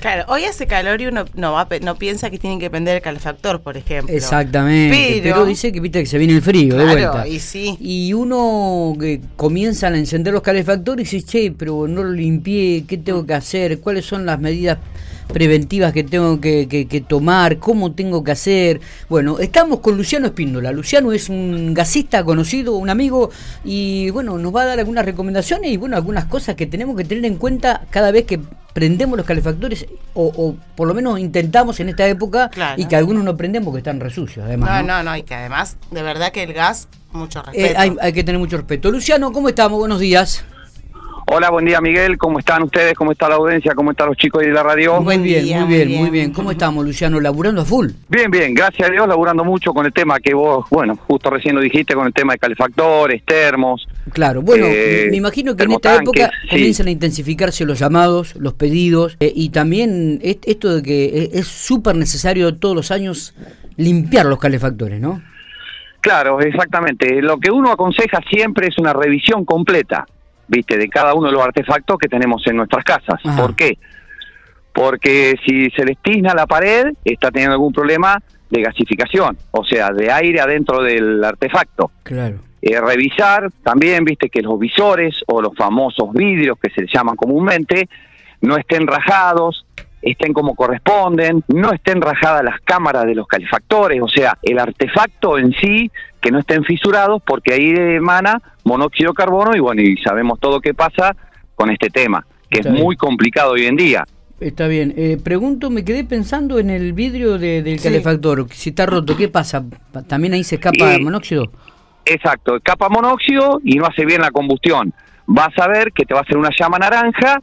Claro, hoy hace calor y uno no va, no piensa que tiene que prender el calefactor, por ejemplo. Exactamente. Pero, dice que viste que se viene el frío de vuelta. Y sí. Y uno que comienza a encender los calefactores y dice, che, pero no lo limpié, ¿qué tengo que hacer? ¿Cuáles son las medidas preventivas que tengo que, tomar, cómo tengo que hacer. Bueno, estamos con Luciano Espíndola. Luciano es un gasista conocido, un amigo, y bueno, nos va a dar algunas recomendaciones y bueno, algunas cosas que tenemos que tener en cuenta cada vez que prendemos los calefactores, o, por lo menos intentamos en esta época, y que algunos no prendemos porque están resucios, además. No, no, no, y que además, de verdad que el gas, mucho eh, respeto. hay, hay que tener mucho respeto. Luciano, ¿cómo estamos? Buenos días. Hola, buen día Miguel, ¿cómo están ustedes? ¿Cómo está la audiencia? ¿Cómo están los chicos de la radio? Muy bien, muy bien, muy bien. ¿Cómo estamos, Luciano? ¿Laburando a full? Bien, bien, gracias a Dios, laburando mucho con el tema que vos, bueno, justo recién lo dijiste, con el tema de calefactores, termos. Claro, bueno, eh, me imagino que en esta época comienzan a intensificarse los llamados, los pedidos, eh, y también esto de que es súper necesario todos los años limpiar los calefactores, ¿no? Claro, exactamente. Lo que uno aconseja siempre es una revisión completa viste, de cada uno de los artefactos que tenemos en nuestras casas. ¿Por qué? Porque si se destina la pared, está teniendo algún problema de gasificación, o sea, de aire adentro del artefacto. Claro. Eh, revisar también, viste, que los visores o los famosos vidrios que se llaman comúnmente no estén rajados, estén como corresponden, no estén rajadas las cámaras de los calefactores, o sea, el artefacto en sí que no estén fisurados porque ahí emana monóxido de carbono y bueno, y sabemos todo qué pasa con este tema, que es muy complicado hoy en día. Está bien. Eh, pregunto, me quedé pensando en el vidrio del calefactor. Si está roto, ¿qué pasa? ¿También ahí se escapa monóxido? Exacto, escapa monóxido y no hace bien la combustión. Vas a ver que te va a hacer una llama naranja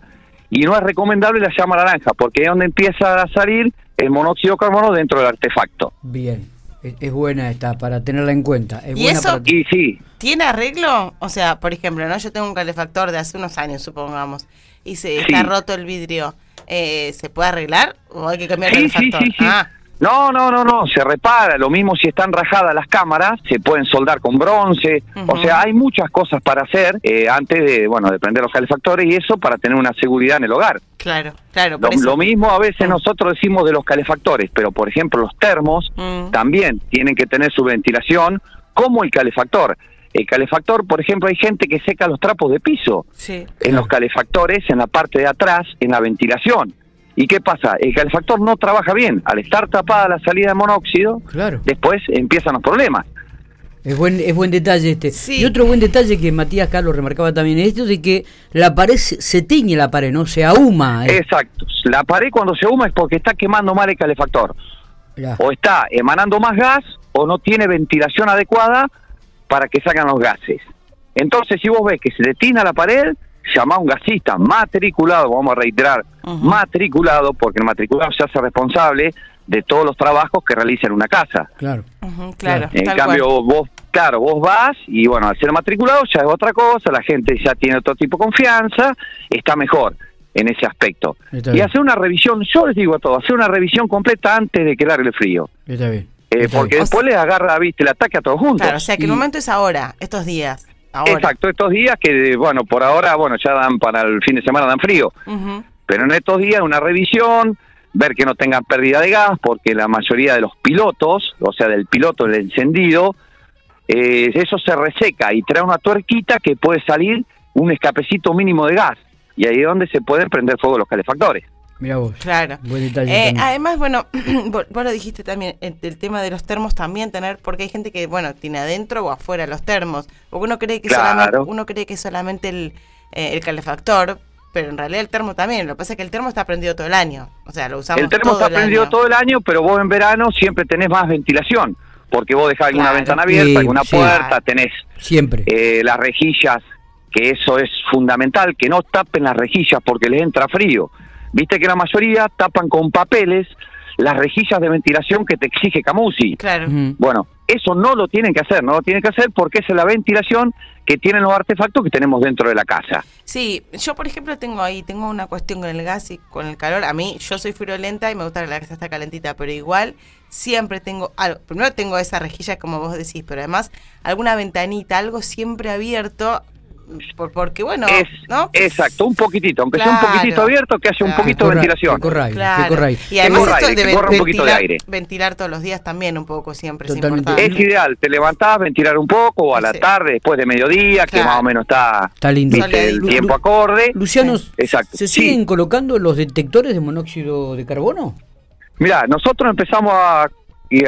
y no es recomendable la llama naranja porque es donde empieza a salir el monóxido de carbono dentro del artefacto. Bien. Es, buena esta para tenerla en cuenta. ¿Y eso y sí. tiene arreglo? O sea, por ejemplo, no yo tengo un calefactor de hace unos años, supongamos, y se está roto el vidrio. Eh, ¿Se puede arreglar o hay que cambiar el calefactor? Ah. No, no, no, no, se repara. Lo mismo si están rajadas las cámaras, se pueden soldar con bronce. O sea, hay muchas cosas para hacer eh, antes de, bueno, de prender los calefactores y eso para tener una seguridad en el hogar. Claro, claro. lo, mismo a veces mm. nosotros decimos de los calefactores, pero por ejemplo los termos mm. también tienen que tener su ventilación como el calefactor. El calefactor, por ejemplo, hay gente que seca los trapos de piso en los calefactores, en la parte de atrás, en la ventilación. ¿Y qué pasa? El calefactor no trabaja bien. Al estar tapada la salida de monóxido, claro. después empiezan los problemas. Es buen, es buen detalle este. Y otro buen detalle que Matías Carlos remarcaba también es esto de que la pared se tiñe la pared, ¿no? Se ahuma. ¿eh? Exacto. La pared cuando se ahuma es porque está quemando mal el calefactor. O está emanando más gas o no tiene ventilación adecuada para que salgan los gases. Entonces, si vos ves que se detina la pared, llama a un gasista matriculado, vamos a reiterar, matriculado, porque el matriculado se hace responsable de todos los trabajos que realiza en una casa. Claro. claro. En cambio, vos, claro, vos vas y bueno, al ser matriculado ya es otra cosa, la gente ya tiene otro tipo de confianza, está mejor en ese aspecto. y hacer una revisión, yo les digo a todos, hacer una revisión completa antes de quedar el frío. Está bien. Eh, porque después les agarra, viste, el ataque a todos juntos. Claro, o sea que el momento es ahora, estos días. Exacto, estos días que, bueno, por ahora, bueno, ya dan para el fin de semana, dan frío. Pero en estos días una revisión, ver que no tengan pérdida de gas, porque la mayoría de los pilotos, o sea, del piloto del encendido, eh, eso se reseca y trae una tuerquita que puede salir un escapecito mínimo de gas. Y ahí es donde se pueden prender fuego los calefactores. Mira vos. Claro. Eh, además, bueno, vos, lo dijiste también, el, tema de los termos también tener, porque hay gente que, bueno, tiene adentro o afuera los termos. Porque uno cree que solamente, uno cree que solamente el, eh, el calefactor, pero en realidad el termo también. Lo que pasa es que el termo está prendido todo el año. O sea, lo usamos El termo está prendido todo el año, pero vos en verano siempre tenés más ventilación. Porque vos dejás alguna ventana abierta, alguna puerta, tenés siempre eh, las rejillas, que eso es fundamental, que no tapen las rejillas porque les entra frío. Viste que la mayoría tapan con papeles las rejillas de ventilación que te exige Camusi. Claro. Bueno, eso no lo tienen que hacer, no lo tienen que hacer porque es la ventilación que tienen los artefactos que tenemos dentro de la casa. Sí, yo por ejemplo tengo ahí, tengo una cuestión con el gas y con el calor. A mí, yo soy friolenta y me gusta que la casa está calentita, pero igual siempre tengo algo. Primero tengo esa rejilla como vos decís, pero además alguna ventanita, algo siempre abierto porque bueno, ¿no? Exacto, un poquitito, aunque sea un poquitito abierto, que haya un poquito de ventilación. claro. Y además esto de un poquito de aire. Ventilar todos los días también un poco siempre es Es ideal, te levantás, ventilar un poco, o a la tarde, después de mediodía, que más o menos está, está lindo. el tiempo acorde. Luciano, Exacto. ¿se siguen colocando los detectores de monóxido de carbono? Mira, nosotros empezamos a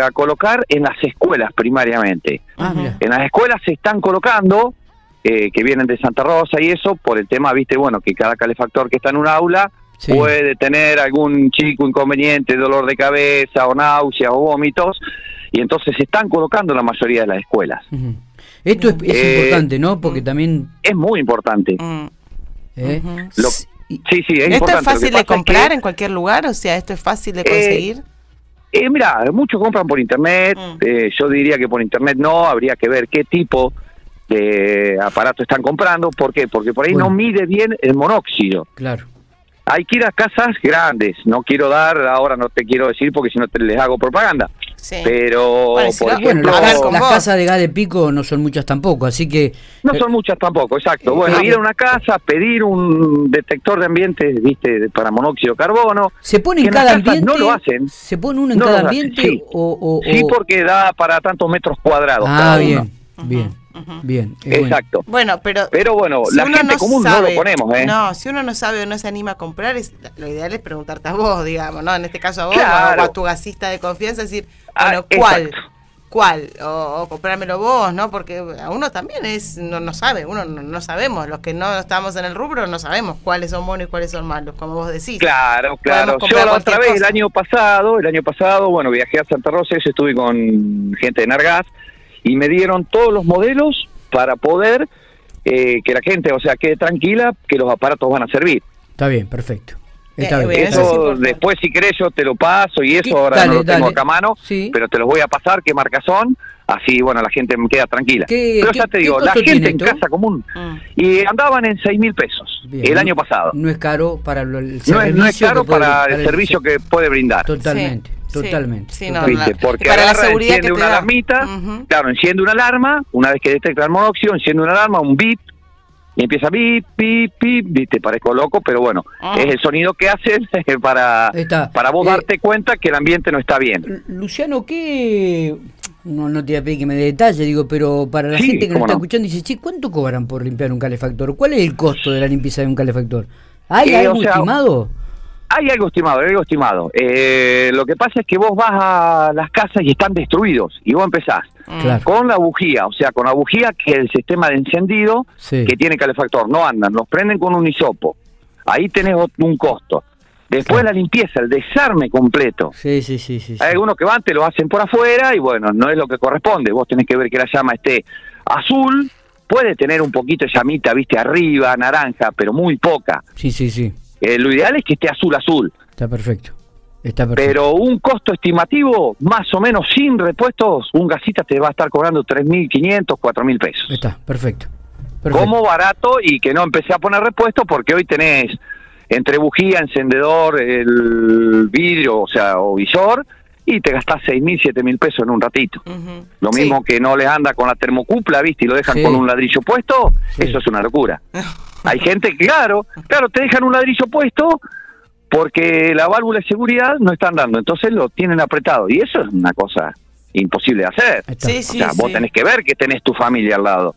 a colocar en las escuelas primariamente. Ah, en las escuelas se están colocando, eh, que vienen de Santa Rosa y eso, por el tema, viste, bueno, que cada calefactor que está en un aula puede tener algún chico inconveniente, dolor de cabeza o náuseas o vómitos, y entonces se están colocando en la mayoría de las escuelas. Esto es, eh, importante, ¿no? Porque también... Es muy importante. Mm. ¿Eh? sí, sí, es ¿Esto es fácil de comprar en cualquier lugar? O sea, ¿esto es fácil de conseguir? Eh, mira, muchos compran por internet, mm. eh, yo diría que por internet no, habría que ver qué tipo de aparato están comprando, ¿por qué? Porque por ahí no mide bien el monóxido. Claro. Hay que ir a casas grandes, no quiero dar, ahora no te quiero decir porque si no te les hago propaganda. Pero, por ejemplo, las, casas de gas de pico no son muchas tampoco, así que... No son muchas tampoco, exacto. Bueno, ir a una casa, pedir un detector de ambiente, viste, para monóxido de carbono. ¿Se pone en cada ambiente? No lo hacen. ¿Se pone uno en cada ambiente? Sí. O, sí, porque da para tantos metros cuadrados. Ah, bien, bien. Bien. Exacto. Bueno. pero. Pero bueno, la gente común no lo ponemos, ¿eh? No, si uno no sabe o no se anima a comprar, es, lo ideal es preguntarte a vos, digamos, ¿no? En este caso a vos o, a, tu gasista de confianza, decir, ah, bueno, ¿cuál? ¿Cuál? O, comprármelo vos, ¿no? Porque a uno también es, no, no sabe, uno no, sabemos, los que no estamos en el rubro no sabemos cuáles son buenos y cuáles son malos, como vos decís. Claro, claro. Yo la otra vez, el año pasado, el año pasado, bueno, viajé a Santa Rosa, y estuve con gente de Nargaz, y me dieron todos los modelos para poder eh, que la gente, o sea, quede tranquila que los aparatos van a servir. Está bien, perfecto. Está bien. Eso después si querés yo te lo paso y eso ahora no lo tengo acá a mano, pero te los voy a pasar qué marcas son, así bueno la gente me queda tranquila. pero ya te digo, la gente en casa común ah. y andaban en seis mil pesos el año pasado. No es caro para el servicio. No es, caro para, el, servicio que puede brindar. Totalmente. Totalmente. Sí, Porque para la seguridad enciende una alarmita, claro, enciende una alarma, una vez que detecta el monóxido, enciende una alarma, un bip, y empieza bip, bip, bip, te parezco loco, pero bueno, ah. es el sonido que hacen para, para vos eh, darte cuenta que el ambiente no está bien. Luciano, ¿qué...? No, no te voy a pedir que me dé detalle, digo, pero para la gente que nos está escuchando dice, che, ¿cuánto cobran por limpiar un calefactor? ¿Cuál es el costo de la limpieza de un calefactor? ¿Hay eh, algo estimado? Hay algo estimado, hay algo estimado. Eh, lo que pasa es que vos vas a las casas y están destruidos y vos empezás mm. con la bujía, o sea, con la bujía que es el sistema de encendido que tiene calefactor, no andan, los prenden con un hisopo. Ahí tenés un costo. Después la limpieza, el desarme completo. Sí, sí, sí, sí. Hay algunos que van, te lo hacen por afuera y bueno, no es lo que corresponde. Vos tenés que ver que la llama esté azul, puede tener un poquito de llamita, viste, arriba, naranja, pero muy poca. Sí, sí, sí. Eh, lo ideal es que esté azul azul. Está perfecto. Está perfecto. Pero un costo estimativo, más o menos sin repuestos, un gasista te va a estar cobrando 3.500, 4.000 pesos. Está, perfecto. perfecto. Como barato y que no empecé a poner repuestos porque hoy tenés entre bujía, encendedor, el vidrio, o sea, o visor, y te gastás 6.000, 7.000 pesos en un ratito. Lo mismo que no les anda con la termocupla, ¿viste? Y lo dejan con un ladrillo puesto, eso es una locura. Hay gente, claro, claro, te dejan un ladrillo puesto porque la válvula de seguridad no están dando, entonces lo tienen apretado y eso es una cosa imposible de hacer. o sea, vos tenés que ver que tenés tu familia al lado.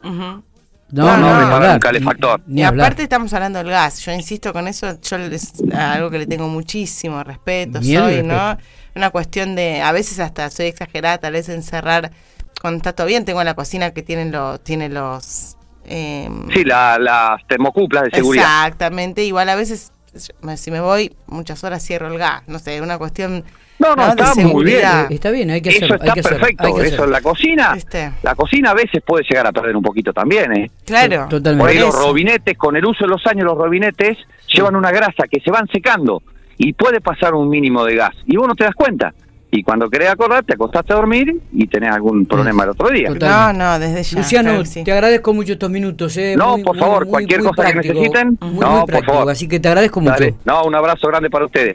No, no, no, un calefactor. y aparte estamos hablando del gas. Yo insisto con eso, yo es algo que le tengo muchísimo respeto, soy, ¿no? Una cuestión de, a veces hasta soy exagerada, tal vez encerrar, cuando está todo bien, tengo la cocina que tienen, lo, tiene los eh, sí, la, las termocuplas de seguridad. Exactamente, igual a veces, si me voy muchas horas cierro el gas, no sé, una cuestión... No, no, está muy bien. Está bien, hay que Eso está perfecto. Eso, la cocina, este. la cocina a veces puede llegar a perder un poquito también, ¿eh? Claro. Totalmente. Por ahí los robinetes, con el uso de los años, los robinetes llevan una grasa que se van secando y puede pasar un mínimo de gas. Y vos no te das cuenta y cuando querés acordar te acostaste a dormir y tenés algún problema el otro día. No, no, desde ya. Luciano, te agradezco mucho estos minutos. Eh. No, por favor, cualquier cosa que necesiten, no, por favor. Así que te agradezco mucho. No, un abrazo grande para ustedes.